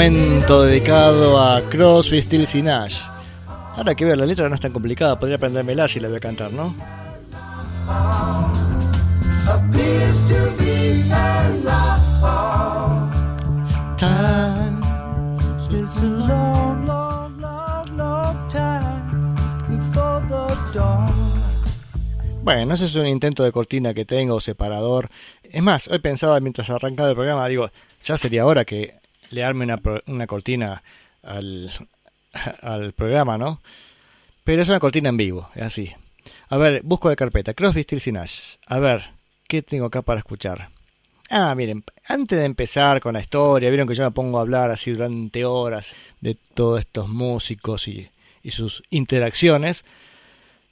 Momento dedicado a Crosby, Stills y Nash. Ahora que veo la letra no es tan complicada, podría aprendérmela si la voy a cantar, ¿no? Bueno, ese es un intento de cortina que tengo, separador. Es más, hoy pensaba mientras arrancaba el programa, digo, ya sería hora que le arme una, una cortina al, al programa, ¿no? Pero es una cortina en vivo, es así. A ver, busco la carpeta, Crosby, Stills y. A ver, ¿qué tengo acá para escuchar? Ah, miren, antes de empezar con la historia, vieron que yo me pongo a hablar así durante horas de todos estos músicos y, y sus interacciones.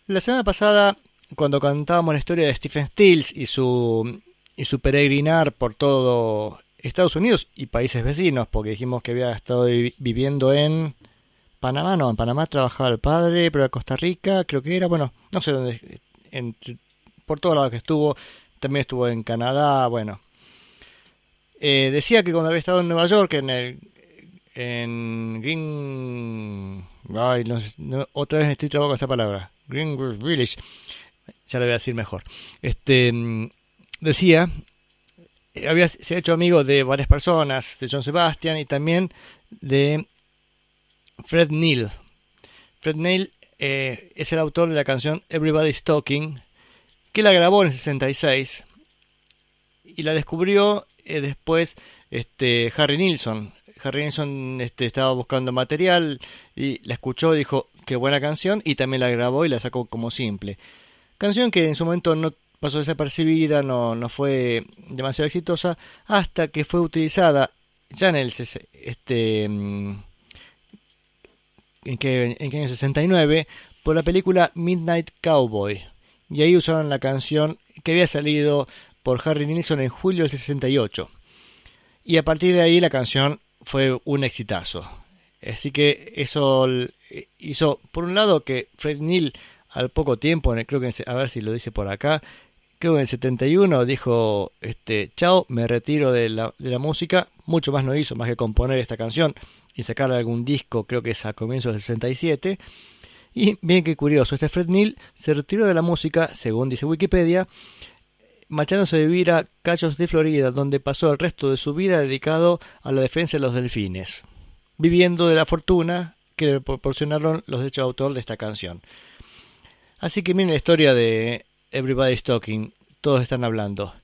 La semana pasada, cuando contábamos la historia de Stephen Stills y su, y su peregrinar por todo Estados Unidos y países vecinos, porque dijimos que había estado vi- viviendo en Panamá, no, en Panamá trabajaba el padre, pero en Costa Rica, creo que era, bueno, no sé dónde, por todos lados que estuvo, también estuvo en Canadá, bueno. Eh, decía que cuando había estado en Nueva York, en el en Green ay, no no, otra vez estoy trabando con esa palabra Greenwood Village ya lo voy a decir mejor este mm, decía había se ha hecho amigo de varias personas de John Sebastian y también de Fred Neil Fred Neil eh, es el autor de la canción Everybody's Talking que la grabó en el 66 y la descubrió eh, después este Harry Nilsson. Harry Nilsson este, estaba buscando material y la escuchó dijo qué buena canción y también la grabó y la sacó como simple. Canción que en su momento no pasó desapercibida, no, no fue demasiado exitosa hasta que fue utilizada ya en el este mm, en que en que año 69 por la película Midnight Cowboy y ahí usaron la canción que había salido por Harry Nilsson en julio del 68. Y a partir de ahí la canción fue un exitazo. Así que eso l- hizo, por un lado, que Fred Neil al poco tiempo, creo que a ver si lo dice por acá, creo que en el 71 dijo, este, chao, me retiro de la, de la música. Mucho más no hizo, más que componer esta canción y sacar algún disco, creo que es a comienzos del 67. Y bien que curioso, este Fred Neil se retiró de la música, según dice Wikipedia, marchándose a vivir a Cayos de Florida, donde pasó el resto de su vida dedicado a la defensa de los delfines, viviendo de la fortuna que le proporcionaron los derechos de autor de esta canción. Así que miren la historia de Everybody's Talking, todos están hablando.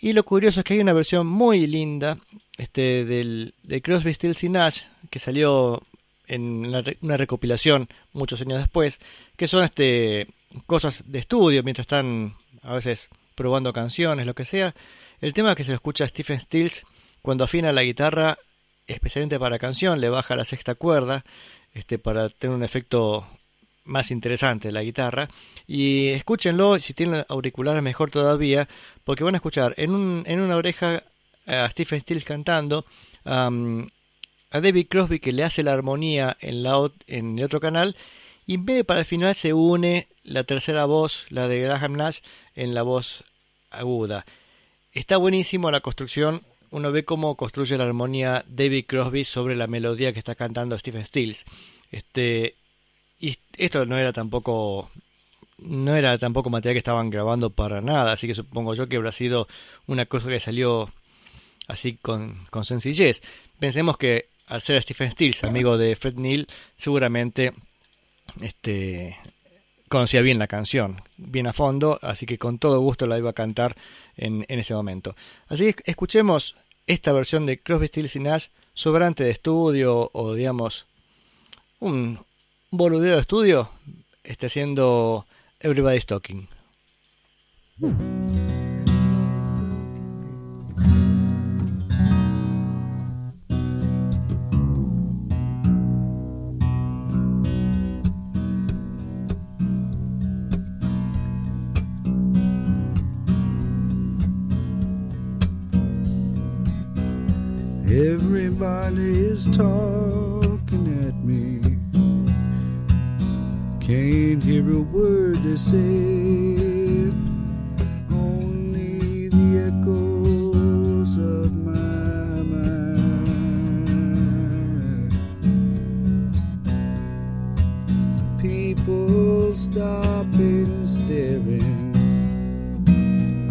Y lo curioso es que hay una versión muy linda este, del, de Crosby, Stills y Nash, que salió en una, una recopilación muchos años después, que son este, cosas de estudio mientras están a veces probando canciones, lo que sea. El tema que se escucha Stephen Stills cuando afina la guitarra, especialmente para canción, le baja la sexta cuerda este, para tener un efecto más interesante la guitarra. Y escúchenlo, si tienen auriculares mejor todavía, porque van a escuchar en, un, en una oreja a Stephen Stills cantando, a David Crosby que le hace la armonía en, la, en el otro canal, y en vez de para el final se une la tercera voz, la de Graham Nash, en la voz aguda. Está buenísimo la construcción. Uno ve cómo construye la armonía David Crosby sobre la melodía que está cantando Stephen Stills. Este, y esto no era tampoco no era tampoco material que estaban grabando para nada, así que supongo yo que habrá sido una cosa que salió así con, con sencillez. Pensemos que al ser Stephen Stills, amigo de Fred Neil, seguramente este, conocía bien la canción, bien a fondo, así que con todo gusto la iba a cantar en, en ese momento. Así que escuchemos esta versión de Crosby, Stills y Nash, sobrante de estudio o digamos un boludeo de estudio, este haciendo Everybody's Talking. Everybody is talking Can't hear a word they say. Only the echoes of my mind. People stopping, staring.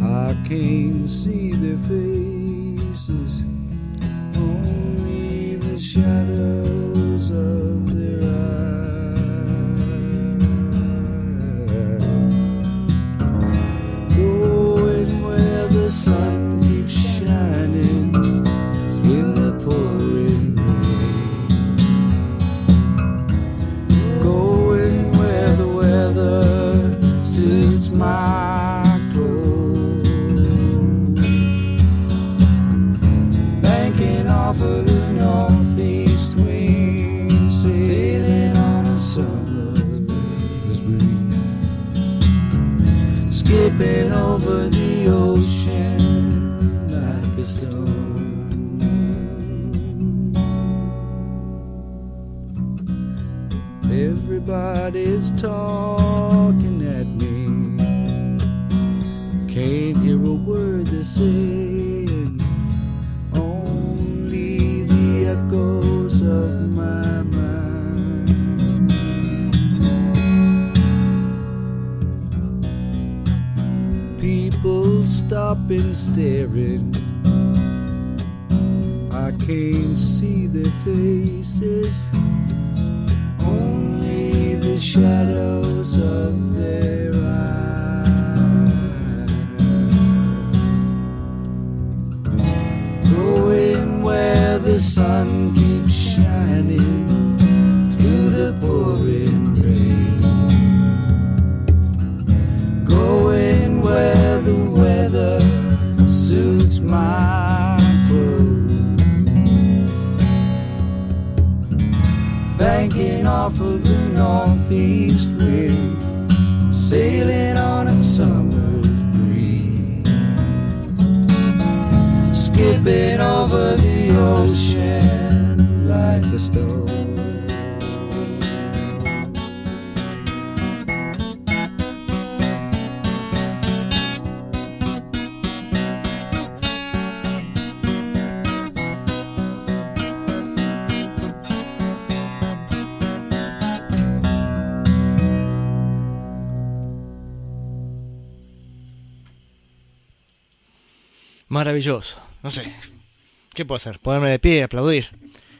I can't see their faces only the shadows over the ocean like a stone. Everybody's talking at me. Can't hear a word they're saying People stopping, staring. I can't see their faces, only the shadows of their eyes. Going where the sun keeps shining through the pouring rain. Going where weather suits my clothes. Banking off of the northeast wind, sailing on a summer's breeze skipping over the ocean like a stone. Maravilloso. No sé. ¿Qué puedo hacer? Ponerme de pie, aplaudir.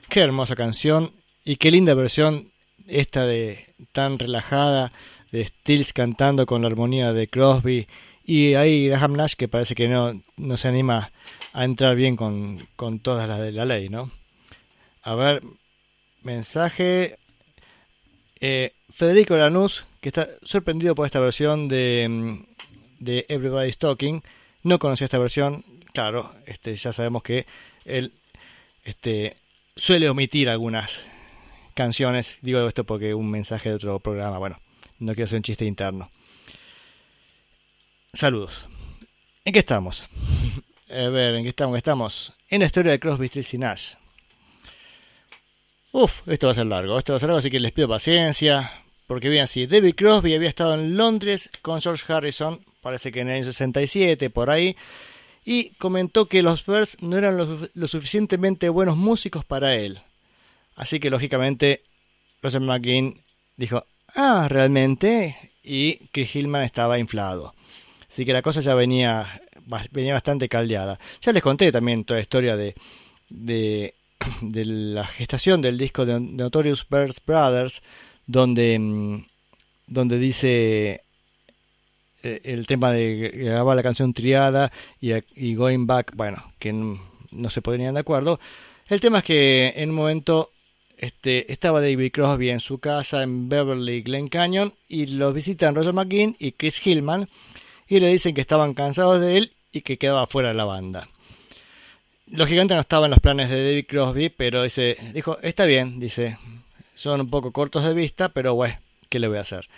Qué hermosa canción y qué linda versión esta de tan relajada de Stills cantando con la armonía de Crosby y ahí Graham Nash que parece que no, no se anima a entrar bien con, con todas las de la ley, ¿no? A ver, mensaje. Eh, Federico Lanús, que está sorprendido por esta versión de, mm, de Everybody's Talking. No conocía esta versión. Claro, este, ya sabemos que él este, suele omitir algunas canciones. Digo esto porque un mensaje de otro programa. Bueno, no quiero hacer un chiste interno. Saludos. ¿En qué estamos? A ver, ¿en qué estamos? ¿En qué estamos? En la historia de Crosby, Stills y Nash. Uf, esto va a ser largo, esto va a ser largo, así que les pido paciencia. Porque bien, si David Crosby había estado en Londres con George Harrison, parece que en el año 67, por ahí, y comentó que los Birds no eran lo, suficientemente buenos músicos para él. Así que lógicamente Roger McGuinn dijo, ah, ¿realmente? Y Chris Hillman estaba inflado. Así que la cosa ya venía, venía bastante caldeada. Ya les conté también toda la historia de, de, de la gestación del disco de Notorious Birds Brothers, donde, mm, donde dice el tema de grabar la canción Triada y, Going Back, bueno, que no se ponían de acuerdo. El tema es que en un momento este, estaba David Crosby en su casa en Beverly Glen Canyon y los visitan Roger McGinn y Chris Hillman y le dicen que estaban cansados de él y que quedaba fuera de la banda. Lógicamente no estaba en los planes de David Crosby, pero dice, dijo, está bien, dice, son un poco cortos de vista, pero bueno, ¿qué le voy a hacer?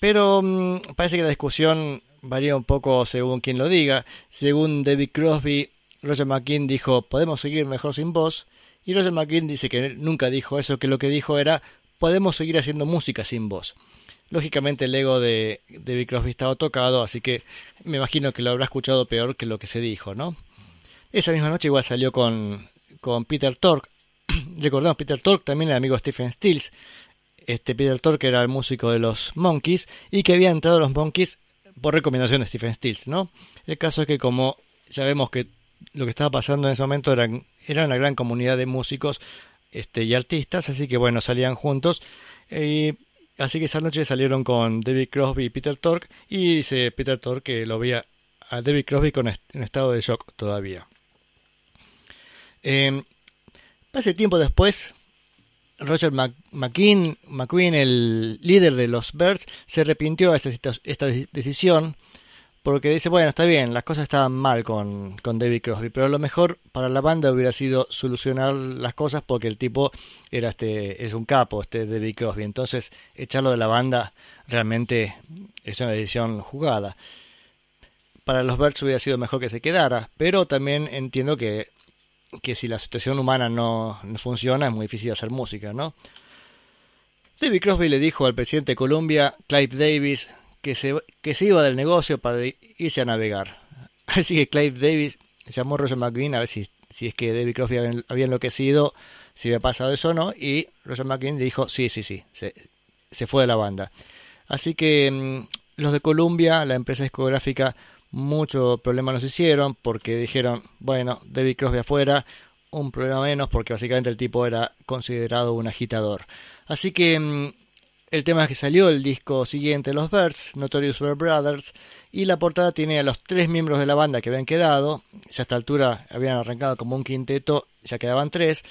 Pero mm, parece que la discusión varía un poco según quien lo diga. Según David Crosby, Roger McKean dijo, podemos seguir mejor sin voz. Y Roger McKean dice que nunca dijo eso, que lo que dijo era, podemos seguir haciendo música sin voz. Lógicamente el ego de David Crosby estaba tocado, así que me imagino que lo habrá escuchado peor que lo que se dijo, ¿no? Esa misma noche igual salió con, con Peter Tork. Recordamos, Peter Tork también era amigo Stephen Stills. Este Peter Tork era el músico de los Monkeys y que había entrado a los Monkeys por recomendación de Stephen Stills, ¿no? El caso es que como ya vemos que lo que estaba pasando en ese momento era, era una gran comunidad de músicos este, y artistas, así que bueno, salían juntos. Así que esa noche salieron con David Crosby y Peter Tork y dice Peter Tork que lo veía a David Crosby con en estado de shock todavía. Eh, pase tiempo después, Roger Mc McQueen, McQueen, el líder de los Birds, se arrepintió de esta, esta, decisión porque dice, bueno, está bien, las cosas estaban mal con, con David Crosby, pero lo mejor para la banda hubiera sido solucionar las cosas porque el tipo era este es un capo, este David Crosby, entonces echarlo de la banda realmente es una decisión jugada. Para los Birds hubiera sido mejor que se quedara, pero también entiendo que que si la situación humana no, no, funciona es muy difícil hacer música, ¿no? David Crosby le dijo al presidente de Colombia, Clive Davis, que se, que se iba del negocio para irse a navegar. Así que Clive Davis llamó a Roger McGuinn a ver si, si es que David Crosby había, enloquecido, si había pasado eso o no, y Roger McGuinn dijo, sí, sí, sí, se, se fue de la banda. Así que mmm, los de Columbia, la empresa discográfica, mucho problema nos hicieron porque dijeron, bueno, David Crosby afuera, un problema menos porque básicamente el tipo era considerado un agitador. Así que mmm, el tema es que salió el disco siguiente, Los Birds, Notorious Bird Brothers, y la portada tiene a los tres miembros de la banda que habían quedado, ya a esta altura habían arrancado como un quinteto, ya quedaban tres,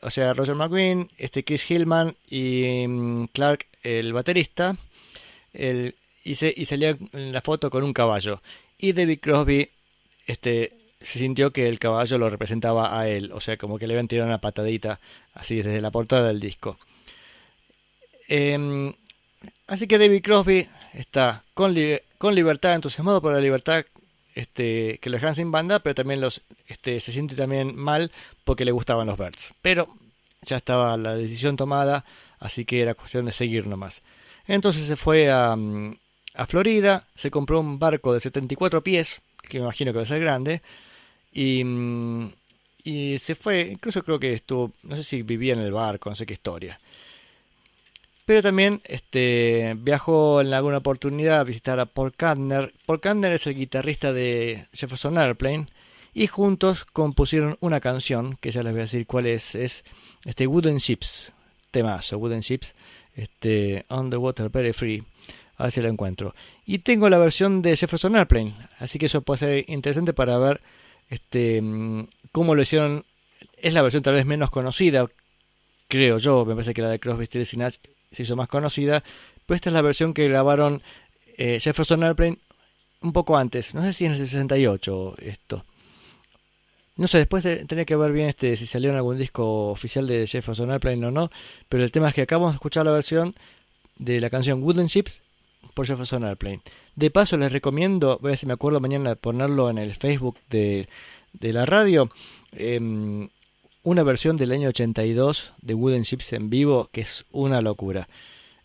o sea, Roger McGuinn, este Chris Hillman y mmm, Clark, el baterista, el, y, se, y salía en la foto con un caballo y David Crosby este, se sintió que el caballo lo representaba a él, o sea, como que le habían tirado una patadita así desde la portada del disco. Eh, así que David Crosby está con, con libertad, entusiasmado por la libertad este, que lo dejan sin banda, pero también los, este, se siente también mal porque le gustaban los Birds. Pero ya estaba la decisión tomada, así que era cuestión de seguir nomás. Entonces se fue a, a Florida, se compró un barco de 74 pies, que me imagino que va a ser grande, y, y se fue, incluso creo que estuvo, no sé si vivía en el barco, no sé qué historia. Pero también este, viajó en alguna oportunidad a visitar a Paul Kantner. Paul Kantner es el guitarrista de Jefferson Airplane. Y juntos compusieron una canción, que ya les voy a decir cuál es. Es este Wooden Ships, temazo, Wooden Ships, este, On the Water Very Free. A ver si la encuentro. Y tengo la versión de Jefferson Airplane. Así que eso puede ser interesante para ver este, cómo lo hicieron. Es la versión tal vez menos conocida, creo yo. Me parece que la de Crosby, Stills y Nash se hizo más conocida. Pero esta es la versión que grabaron eh, Jefferson Airplane un poco antes. No sé si en el 68 esto. No sé, después tenía que ver bien este si salió en algún disco oficial de Jefferson Airplane o no. Pero el tema es que acabamos de escuchar la versión de la canción Wooden Ships por Jefferson Airplane. De paso les recomiendo, voy a ver si me acuerdo mañana ponerlo en el Facebook de, de la radio, eh, una versión del año 82 de Wooden Ships en vivo que es una locura.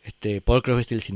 Este, Paul Crosby, Stills y.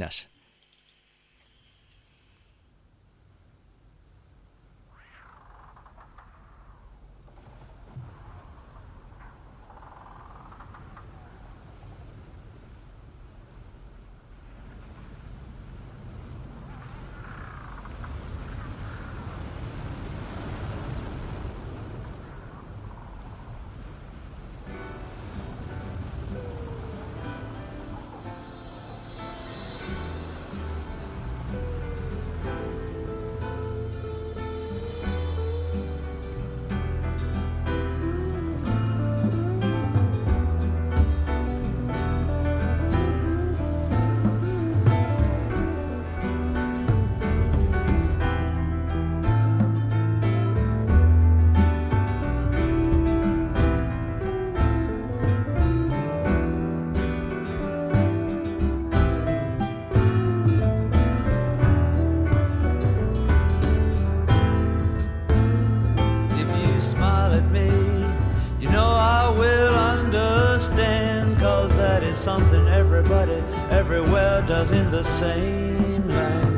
everybody everywhere does in the same way.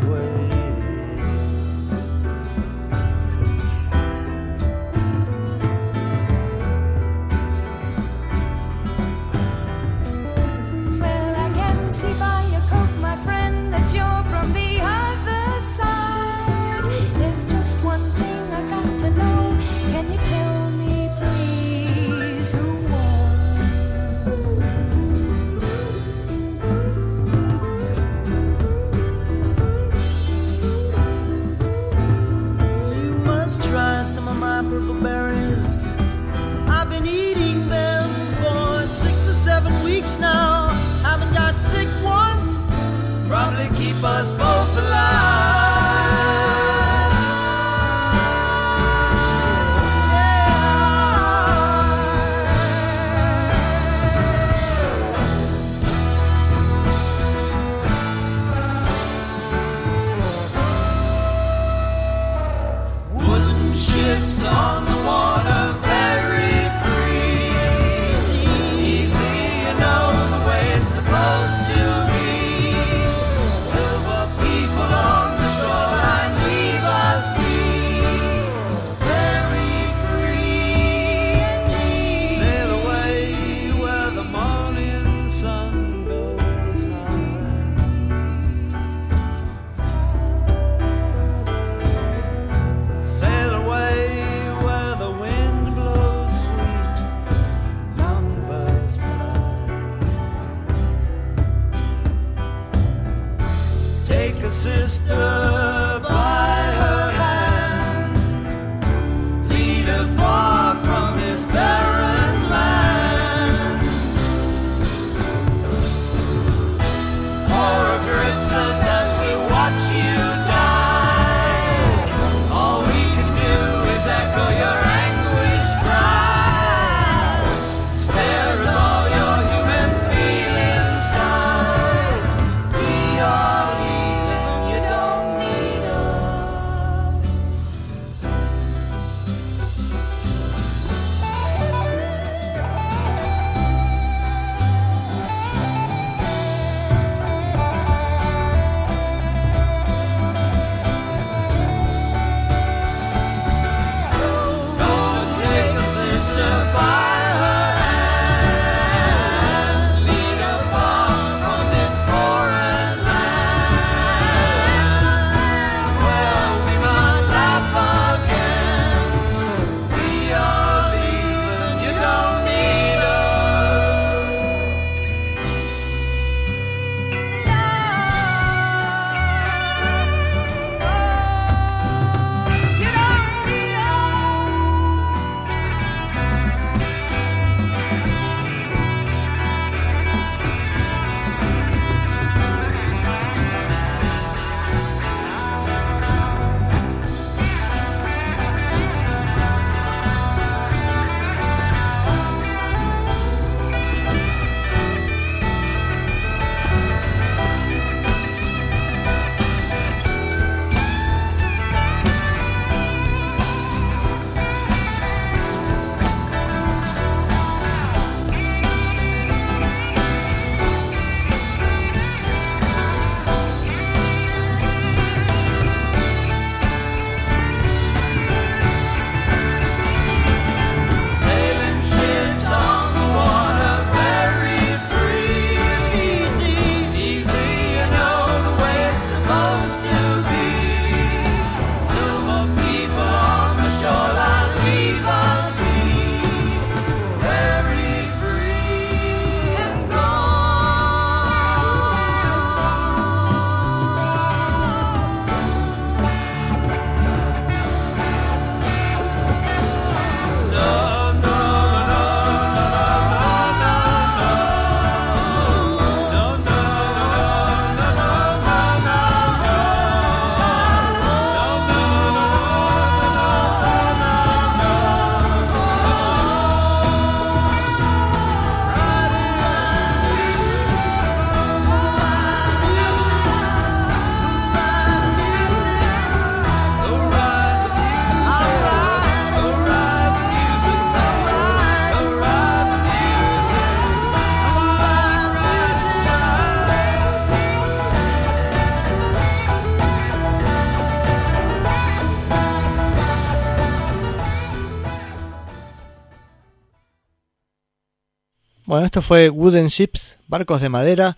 Bueno, esto fue Wooden Ships, barcos de madera,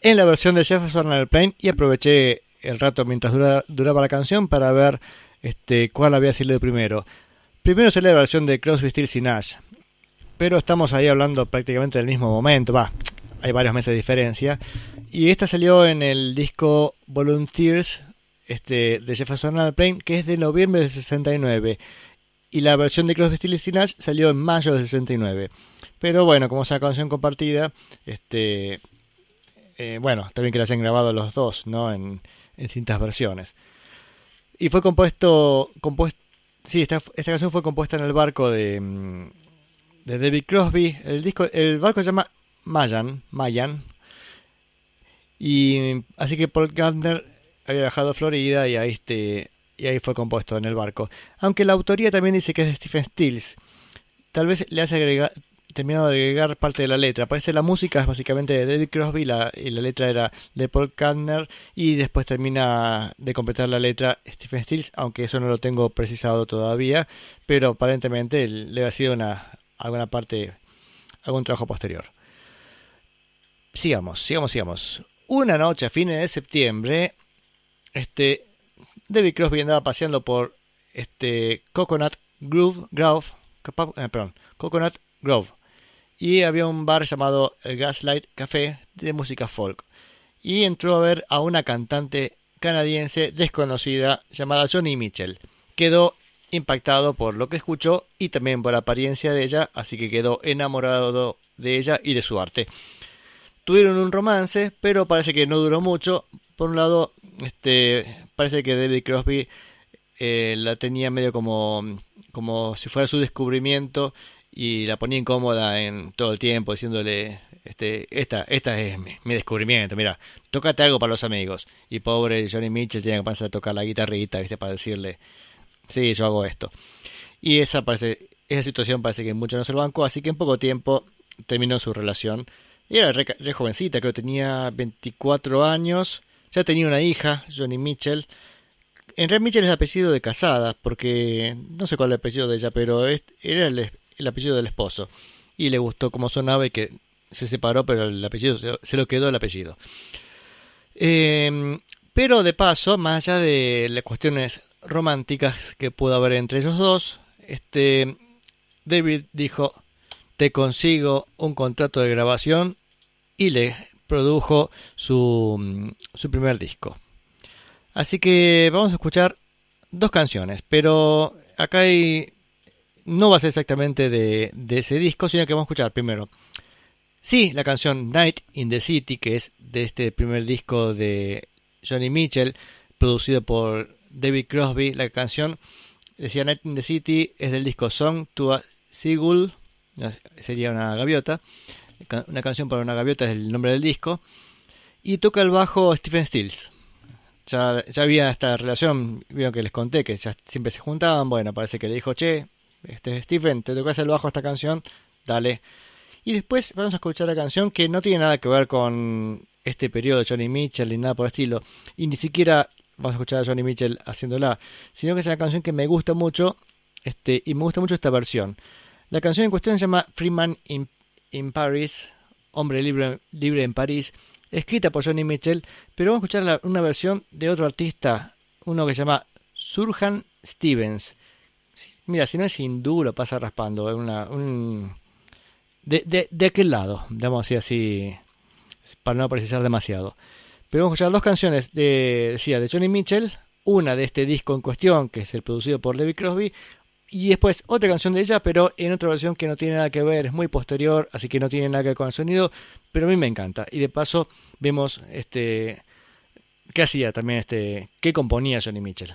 en la versión de Jefferson Airplane y aproveché el rato mientras dura- duraba la canción para ver este, cuál había salido primero. Primero salió la versión de Crosby, Stills y Nash, pero estamos ahí hablando prácticamente del mismo momento, va, hay varios meses de diferencia. Y esta salió en el disco Volunteers este, de Jefferson Airplane, que es de noviembre del 69. Y la versión de Crosby, Stills y Nash salió en mayo del 69. Pero bueno, como es una canción compartida, este, eh, bueno, bien que la hayan grabado los dos, ¿no? En, en distintas versiones. Y fue compuesto, compuesto, sí, esta, esta canción fue compuesta en el barco de, mm, de David Crosby. El disco, el barco se llama Mayan, Mayan. Y así que Paul Gardner había viajado a Florida y ahí este y ahí fue compuesto en el barco. Aunque la autoría también dice que es de Stephen Stills. Tal vez le haya agregado terminado de agregar parte de la letra. Parece la música es básicamente de David Crosby la, y la letra era de Paul Kantner y después termina de completar la letra Stephen Stills, aunque eso no lo tengo precisado todavía, pero aparentemente le ha sido una alguna parte algún trabajo posterior. Sigamos, sigamos, sigamos. Una noche a fines de septiembre, este David Crosby andaba paseando por este Coconut Grove, Grove, eh, perdón, Coconut Grove y había un bar llamado el Gaslight Café de música folk. Y entró a ver a una cantante canadiense desconocida llamada Johnny Mitchell. Quedó impactado por lo que escuchó y también por la apariencia de ella, así que quedó enamorado de ella y de su arte. Tuvieron un romance, pero parece que no duró mucho. Por un lado, este, parece que David Crosby eh, la tenía medio como, como si fuera su descubrimiento y la ponía incómoda en todo el tiempo diciéndole este esta esta es mi, mi descubrimiento mira tócate algo para los amigos. Y pobre Johnny Mitchell tiene que pasar a tocar la guitarrita viste para decirle sí yo hago esto. Y esa parece esa situación parece que mucho no se lo bancó así que en poco tiempo terminó su relación. Y era re, jovencita creo que tenía 24 años ya tenía una hija Johnny Mitchell. En realidad Mitchell es el apellido de casada porque no sé cuál es el apellido de ella pero era el el apellido del esposo. Y le gustó cómo sonaba y que se separó, pero el apellido se, lo quedó el apellido. Eh, pero de paso, más allá de las cuestiones románticas que pudo haber entre ellos dos, este David dijo, te consigo un contrato de grabación y le produjo su, su primer disco. Así que vamos a escuchar dos canciones, pero acá hay no va a ser exactamente de, ese disco, sino que vamos a escuchar primero. Sí, la canción Night in the City, que es de este primer disco de Johnny Mitchell, producido por David Crosby. La canción decía Night in the City, es del disco Song to a Seagull, sería una gaviota. Una canción para una gaviota es el nombre del disco. Y toca el bajo Stephen Stills. Ya, ya había esta relación, vieron que les conté que siempre se juntaban. Bueno, parece que le dijo, che, este, Stephen, te tocas el bajo esta canción, dale. Y después vamos a escuchar la canción que no tiene nada que ver con este periodo de Johnny Mitchell ni nada por el estilo. Y ni siquiera vamos a escuchar a Johnny Mitchell haciéndola, sino que es una canción que me gusta mucho este, y me gusta mucho esta versión. La canción en cuestión se llama Freeman in, in Paris, Hombre libre, libre en París, escrita por Johnny Mitchell, pero vamos a escuchar una versión de otro artista, uno que se llama Surjan Stevens. Mira, si no es hindú, lo pasa raspando. Una, un... de, de, de, aquel lado, digamos así, así, para no precisar demasiado. Pero vamos a escuchar dos canciones de, decía, de Johnny Mitchell, una de este disco en cuestión, que es el producido por David Crosby, y después otra canción de ella, pero en otra versión que no tiene nada que ver, es muy posterior, así que no tiene nada que ver con el sonido, pero a mí me encanta. Y de paso vemos este qué hacía también este, qué componía Johnny Mitchell.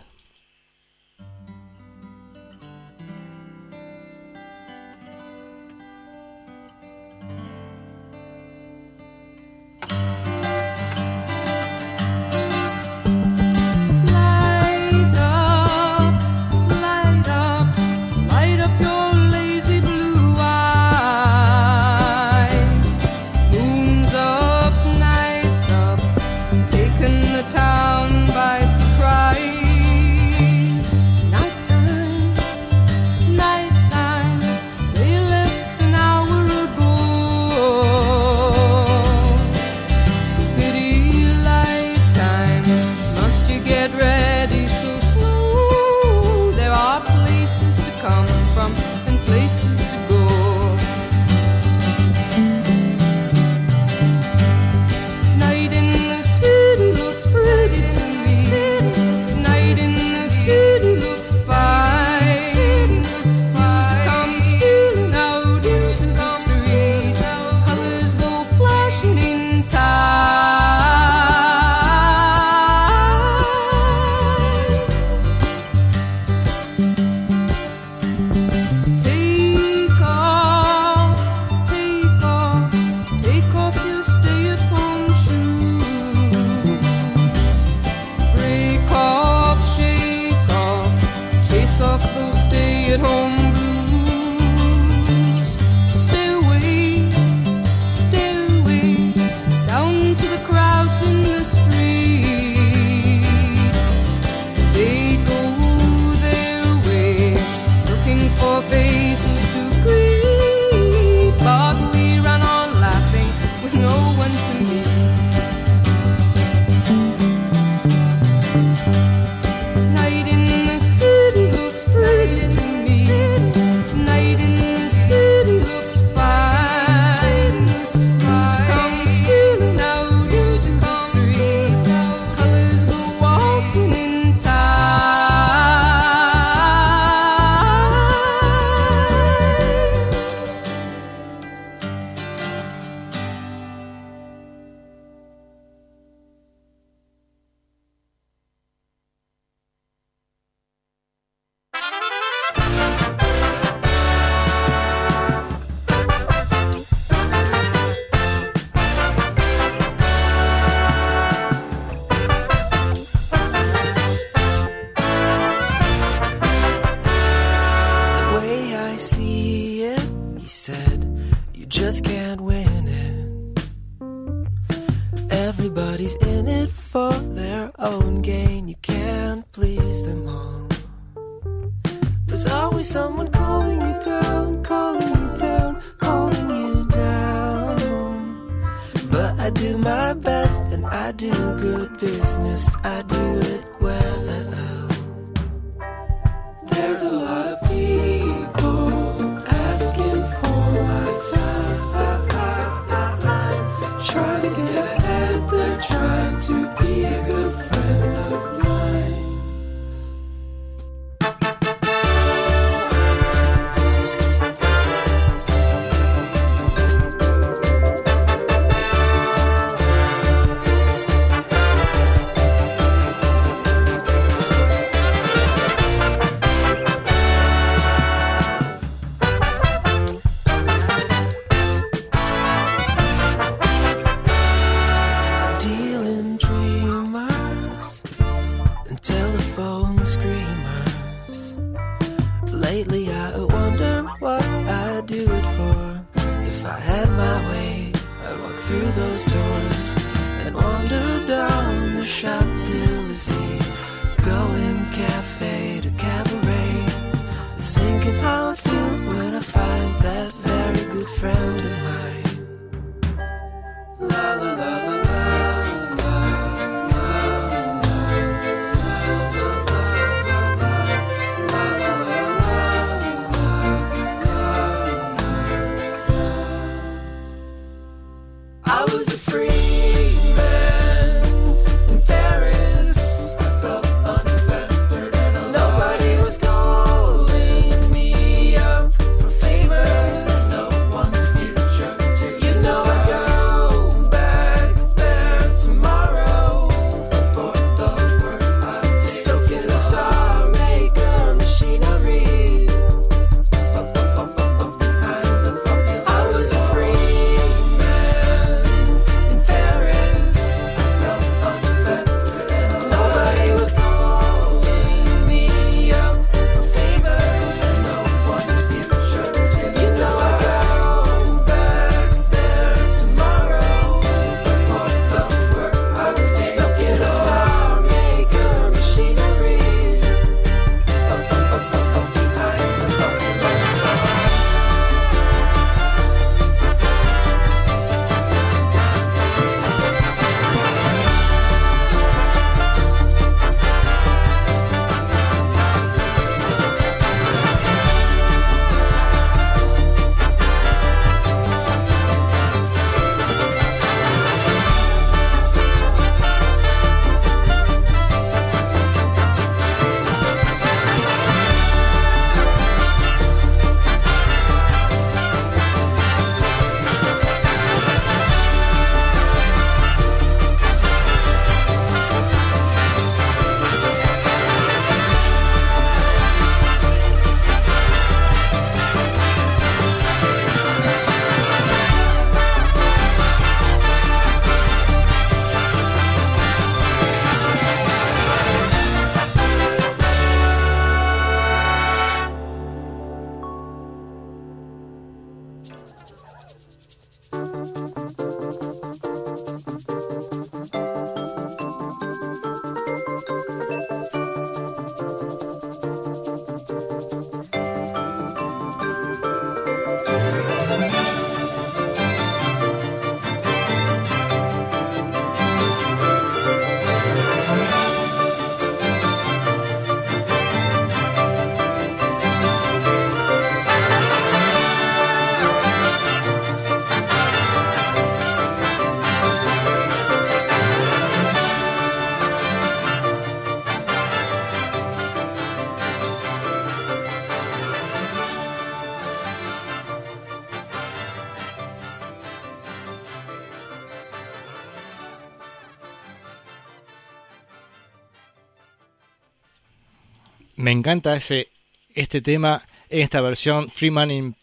Me encanta ese, este tema en esta versión Freeman in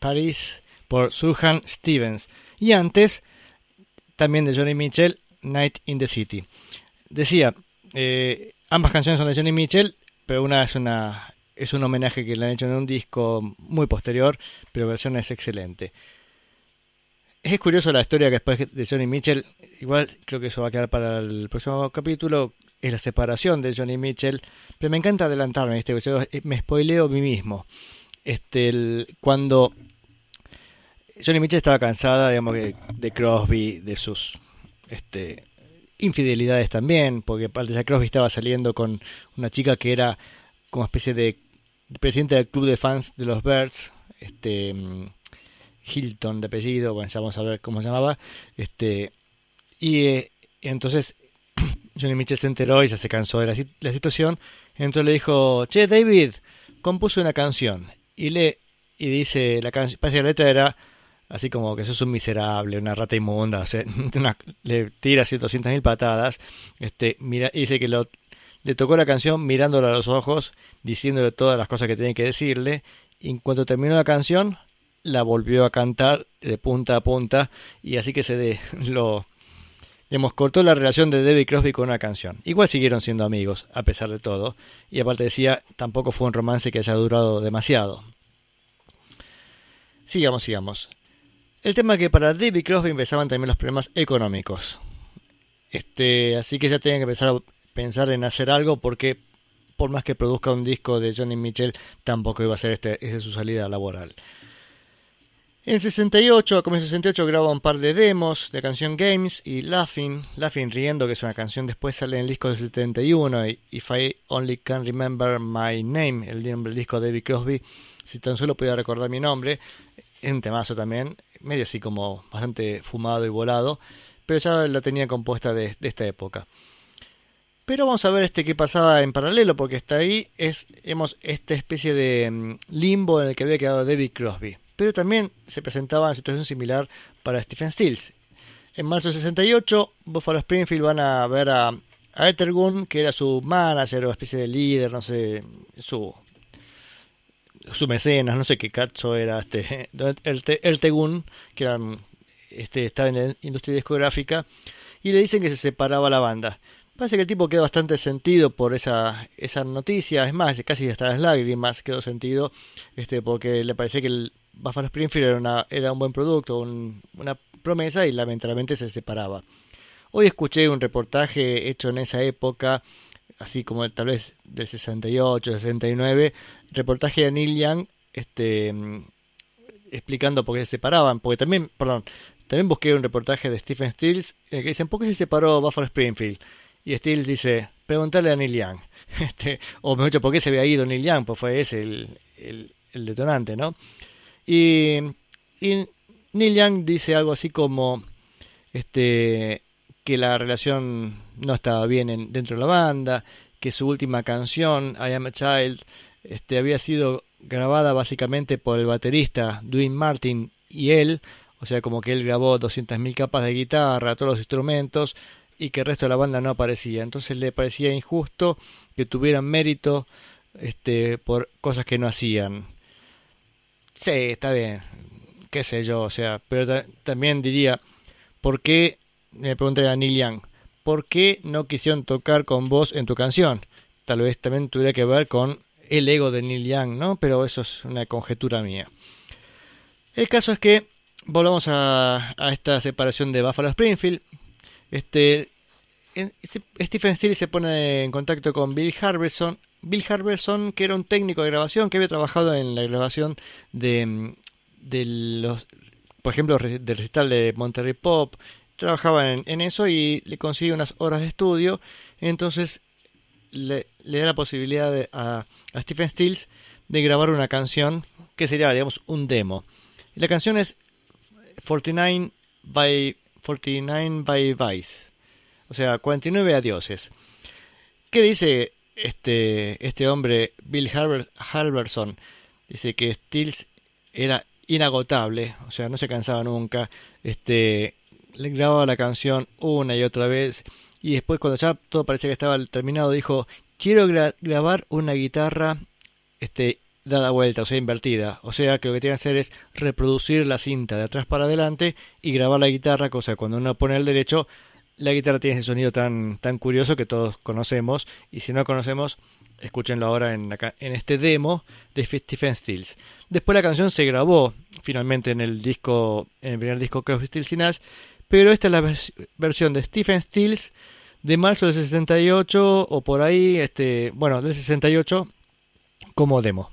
Paris por Suhan Stevens. Y antes, también de Johnny Mitchell, Night in the City. Decía, eh, ambas canciones son de Johnny Mitchell, pero una es una es un homenaje que le han hecho en un disco muy posterior, pero la versión es excelente. Es curioso la historia que después de Johnny Mitchell, igual creo que eso va a quedar para el próximo capítulo, es la separación de Johnny Mitchell, pero me encanta adelantarme, eh, me spoileo a mí mismo. Este, cuando Johnny Mitchell estaba cansada, digamos, de Crosby, de sus este, infidelidades también, porque aparte ya Crosby estaba saliendo con una chica que era como especie de presidente del club de fans de los Birds, este mm, Hilton de apellido, bueno, ya vamos a ver cómo se llamaba, este y eh, entonces Johnny Mitchell se enteró y se cansó de la, sit- la situación, entonces le dijo, che David, compuse una canción y le y dice la canción, la letra era así como que sos un miserable, una rata inmunda, o sea, le tira así 200.000 patadas, este, mira, dice que lo, le tocó la canción mirándolo a los ojos, diciéndole todas las cosas que tenía que decirle, y en cuanto terminó la canción, la volvió a cantar de punta a punta, y así que se lo, digamos, cortó la relación de David Crosby con una canción. Igual siguieron siendo amigos, a pesar de todo, y aparte decía, tampoco fue un romance que haya durado demasiado. Sigamos, sigamos. El tema es que para David Crosby empezaban también los problemas económicos. Este, así que ya tenían que empezar a pensar en hacer algo porque por más que produzca un disco de Johnny Mitchell, tampoco iba a ser este, esa su salida laboral. En el 68, a comienzos del 68, graba un par de demos de canción Games y Laughing, Laughing Riendo, que es una canción después sale en el disco del 71, y If I Only Can Remember My Name, el nombre del disco de David Crosby, si tan solo pudiera recordar mi nombre, es un temazo también, medio así como bastante fumado y volado, pero ya la tenía compuesta de, de esta época. Pero vamos a ver este que pasaba en paralelo, porque está ahí, es hemos, esta especie de mm, limbo en el que había quedado David Crosby. Pero también se presentaba una situación similar para Stephen Stills. En marzo del 68, Buffalo Springfield van a ver a, a que era su manager o especie de líder, no sé, su su mecenas, no sé qué cacho era este el, el Tegun, que era, este, estaba en la industria discográfica, y le dicen que se separaba la banda. Parece que el tipo quedó bastante sentido por esa, esa noticia, es más, casi hasta las lágrimas quedó sentido, este, porque le parecía que el Buffalo Springfield era, una, era un buen producto, un- una promesa, y lamentablemente se separaba. Hoy escuché un reportaje hecho en esa época, así como tal vez del 68, 69, reportaje de Neil Young, este, explicando por qué se separaban, porque también, perdón, también busqué un reportaje de Stephen Stills en el que dicen, ¿por qué se separó Buffalo Springfield? Y Stills dice, pregúntale a Neil Young, este, o mejor dicho, ¿por qué se había ido Neil Young? Pues fue ese el detonante, ¿no? Y, Neil Young dice algo así como, este, que la relación no estaba bien en- dentro de la banda, que su última canción, I Am a Child, este, había sido grabada básicamente por el baterista Dwayne Martin y él, o sea, como que él grabó 200.000 capas de guitarra, todos los instrumentos, y que el resto de la banda no aparecía. Entonces le parecía injusto que tuvieran mérito este, por cosas que no hacían. Sí, está bien, qué sé yo, o sea, pero ta- también diría, ¿por qué, me pregunté a Neil Young, ¿por qué no quisieron tocar con vos en tu canción? Tal vez también tuviera que ver con el ego de Neil Young, ¿no? Pero eso es una conjetura mía. El caso es que volvamos a, a esta separación de Buffalo Springfield. Este, en- Stephen Stills se pone en contacto con Bill Harberson. Bill Harberson, que era un técnico de grabación, que había trabajado en la grabación de, mm, de los, por ejemplo, del recital de Monterrey Pop. Trabajaba en, en eso y le consigue unas horas de estudio. Entonces le, da la posibilidad a Stephen Stills de grabar una canción que sería, digamos, un demo. Y la canción es 49 by 49 by Vice. O sea, 49 adioses. ¿Qué dice este, este hombre, Bill Halverson? Dice que Stills era inagotable, o sea, no se cansaba nunca. Este, le grababa la canción una y otra vez. Y después, cuando ya todo parecía que estaba terminado, dijo: Quiero gra- grabar una guitarra este, dada vuelta, o sea, invertida. O sea, que lo que tiene que hacer es reproducir la cinta de atrás para adelante y grabar la guitarra, cosa que cuando uno pone el derecho, la guitarra tiene ese sonido tan, tan curioso que todos conocemos. Y si no conocemos, escúchenlo ahora en, en este demo de Stephen Stills. Después la canción se grabó finalmente en el disco, en el primer disco Crosby, Stills y Nash, pero esta es la vers- versión de Stephen Stills de marzo del 68 o por ahí, este, bueno, del 68 como demo.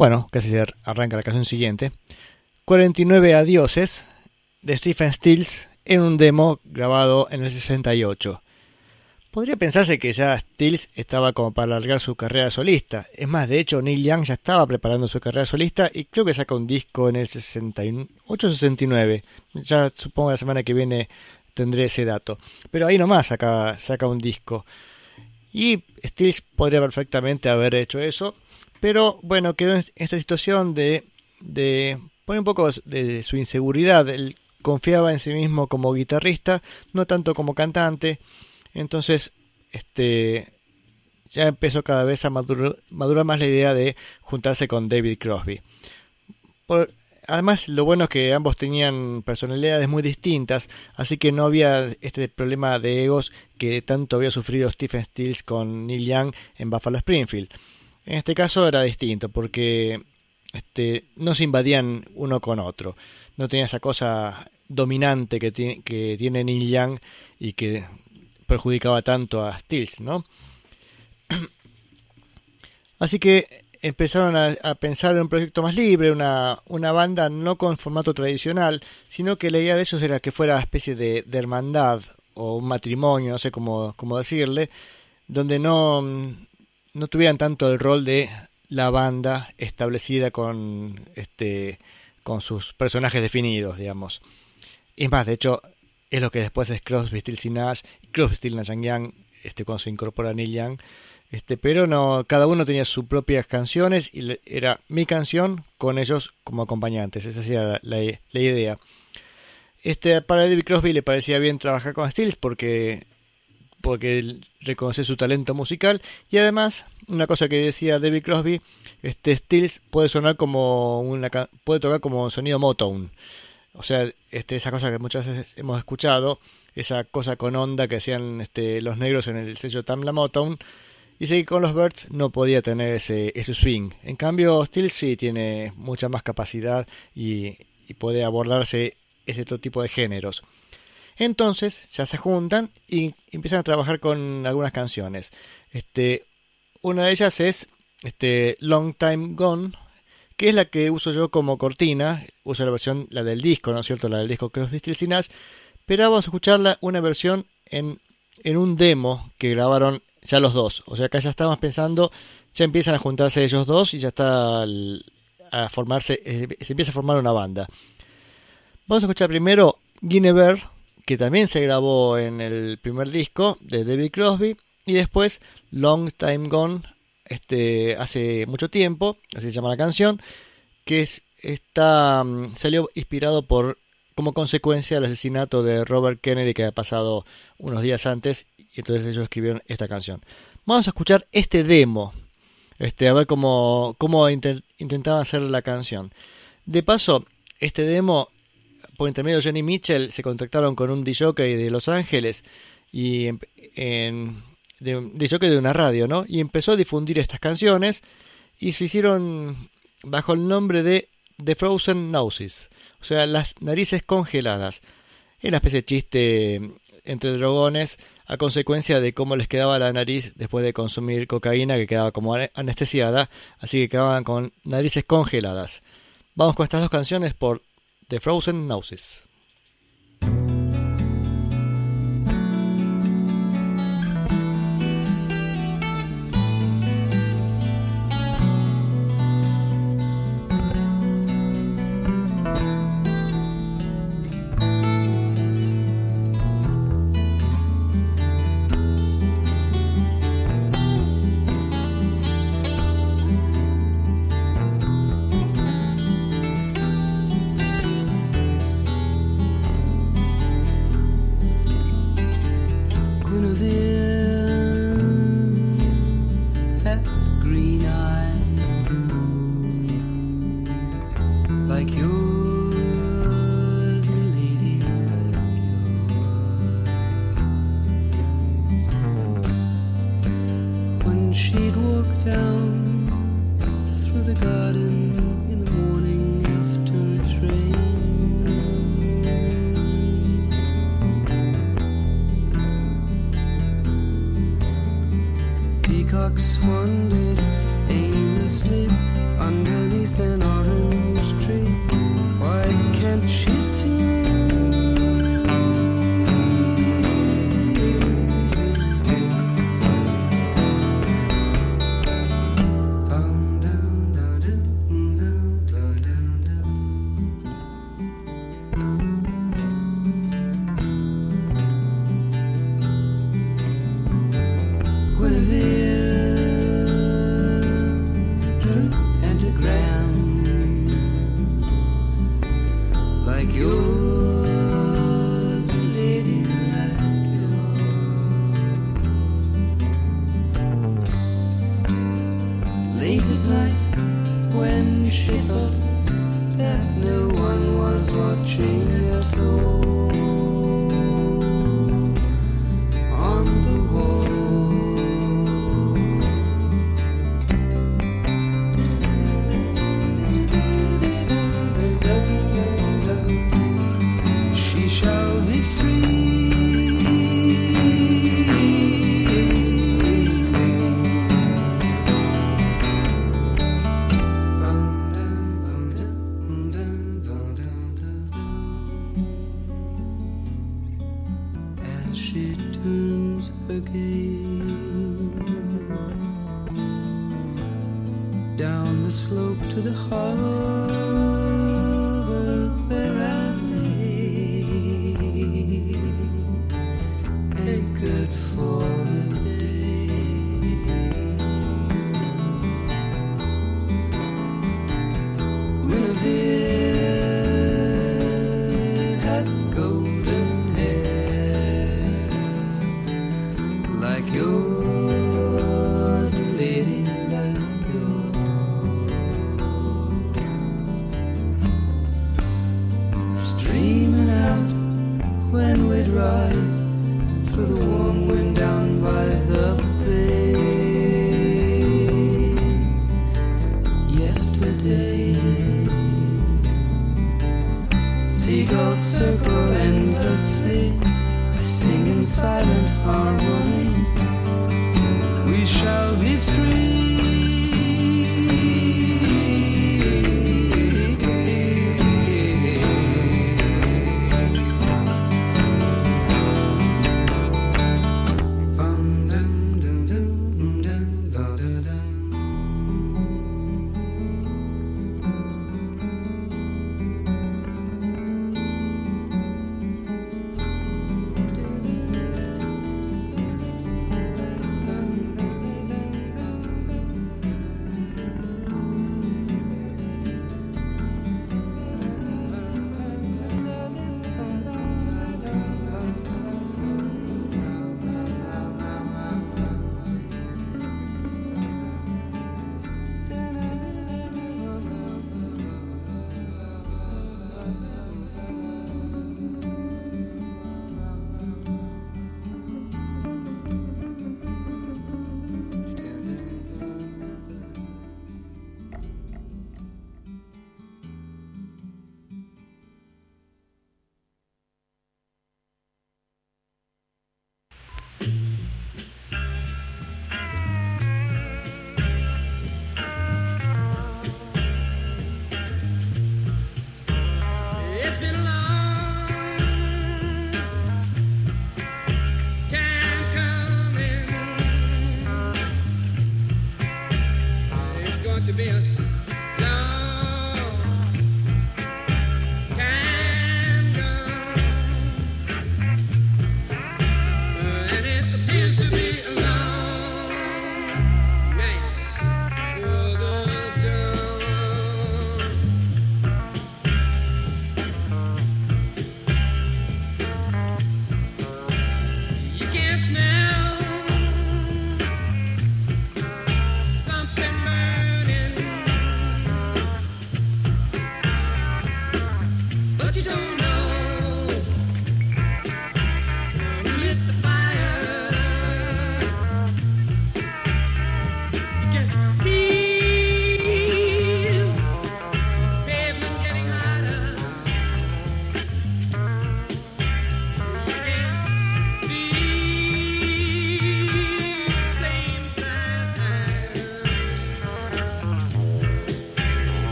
Bueno, casi se arranca la canción siguiente. 49 Adioses de Stephen Stills en un demo grabado en el 68. Podría pensarse que ya Stills estaba como para alargar su carrera solista. Es más, de hecho, Neil Young ya estaba preparando su carrera solista y creo que saca un disco en el 68-69. Ya supongo la semana que viene tendré ese dato. Pero ahí nomás saca, saca un disco. Y Stills podría perfectamente haber hecho eso. Pero bueno, quedó en esta situación de, un poco de su inseguridad. Él confiaba en sí mismo como guitarrista, no tanto como cantante. Entonces, este ya empezó cada vez a madurar, más la idea de juntarse con David Crosby. Además, lo bueno es que ambos tenían personalidades muy distintas, así que no había este problema de egos que tanto había sufrido Stephen Stills con Neil Young en Buffalo Springfield. En este caso era distinto porque este, no se invadían uno con otro. No tenía esa cosa dominante que, tiene, que tiene y que perjudicaba tanto a Stills, ¿no? Así que empezaron a, a, pensar en un proyecto más libre, una, una banda no con formato tradicional, sino que la idea de ellos era que fuera una especie de, de hermandad o un matrimonio, no sé cómo, cómo decirle, donde no, no tuvieran tanto el rol de la banda establecida con este con sus personajes definidos, digamos. Es más, de hecho, es lo que después es Crosby, Stills y Nash, Crosby, Stills, Nash Young, este, cuando se incorpora Neil Young, este, pero no, cada uno tenía sus propias canciones y era mi canción con ellos como acompañantes, esa era la, la, la idea. Este, para David Crosby le parecía bien trabajar con Stills porque porque reconoce su talento musical y además una cosa que decía David Crosby este Stills puede sonar como una puede tocar como sonido Motown o sea este esa cosa que muchas veces hemos escuchado esa cosa con onda que hacían este los negros en el sello Tamla Motown Dice que con los Birds no podía tener ese, ese swing. En cambio, Steel sí tiene mucha más capacidad y, y puede abordarse ese otro tipo de géneros. Entonces ya se juntan y empiezan a trabajar con algunas canciones. Este, una de ellas es este, Long Time Gone, que es la que uso yo como cortina. Uso la versión, la del disco, ¿no es cierto? La del disco Crosby, Stills. Pero vamos a escucharla, una versión en, en un demo que grabaron ya los dos. O sea, acá ya estamos pensando, ya empiezan a juntarse ellos dos y ya está a formarse, eh, se empieza a formar una banda. Vamos a escuchar primero Guinevere, que también se grabó en el primer disco de David Crosby, y después Long Time Gone, este, hace mucho tiempo, así se llama la canción, que es, está, mm, salió inspirado por como consecuencia del asesinato de Robert Kennedy que había pasado unos días antes, y entonces ellos escribieron esta canción. Vamos a escuchar este demo, este, a ver cómo, cómo inten- intentaban hacer la canción. De paso, este demo por intermedio de Johnny Mitchell se contactaron con un DJ de Los Ángeles y en, en- de DJ de una radio, ¿no? Y empezó a difundir estas canciones y se hicieron bajo el nombre de The Frozen Noses, o sea, las narices congeladas. Era una especie de chiste entre drogones a consecuencia de cómo les quedaba la nariz después de consumir cocaína que quedaba como ane- anestesiada, así que quedaban con narices congeladas. Vamos con estas dos canciones por The Frozen Noses. like you.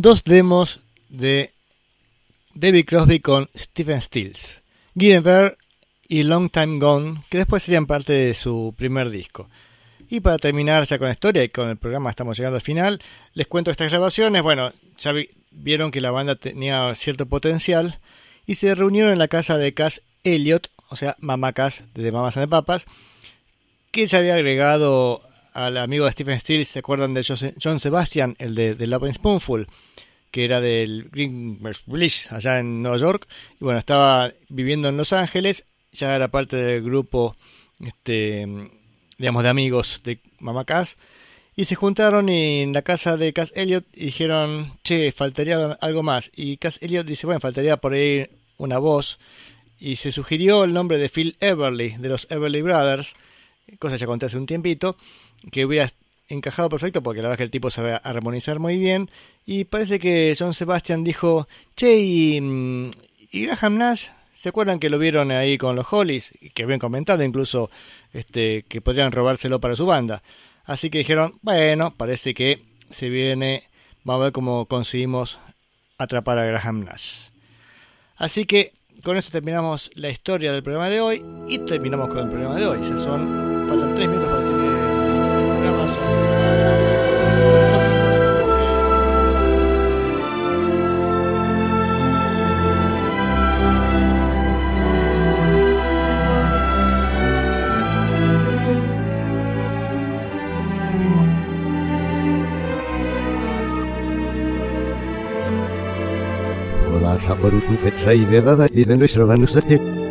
Dos demos de David Crosby con Stephen Stills, Bear y Long Time Gone, que después serían parte de su primer disco. Y para terminar ya con la historia y con el programa estamos llegando al final, les cuento estas grabaciones. Bueno, ya vi- vieron que la banda tenía cierto potencial y se reunieron en la casa de Cass Elliot, o sea, Mamá Cass de Mamas and Papas, que se había agregado al amigo de Stephen Stills, ¿se acuerdan de John Sebastian, el de, de Love and Spoonful? que era del Green Village allá en Nueva York. Y bueno estaba viviendo en Los Ángeles ya era parte del grupo este digamos de amigos de Mamá Cass. Y se juntaron en la casa de Cass Elliot y dijeron che faltaría algo más y Cass Elliot dice bueno faltaría por ahí una voz y se sugirió el nombre de Phil Everly de los Everly Brothers cosa que ya conté hace un tiempito que hubiera encajado perfecto porque la verdad es que el tipo sabe armonizar muy bien y parece que John Sebastian dijo che y, mm, Graham Nash ¿Se acuerdan que lo vieron ahí con los Hollies? Que habían comentado incluso este, que podrían robárselo para su banda. Así que dijeron, bueno, parece que se viene, vamos a ver cómo conseguimos atrapar a Graham Nash. Así que con esto terminamos la historia del programa de hoy y terminamos con el programa de hoy. Ya son, faltan tres minutos para Hola, Saborutu Fetsai de Dada y de nuestro Danusate.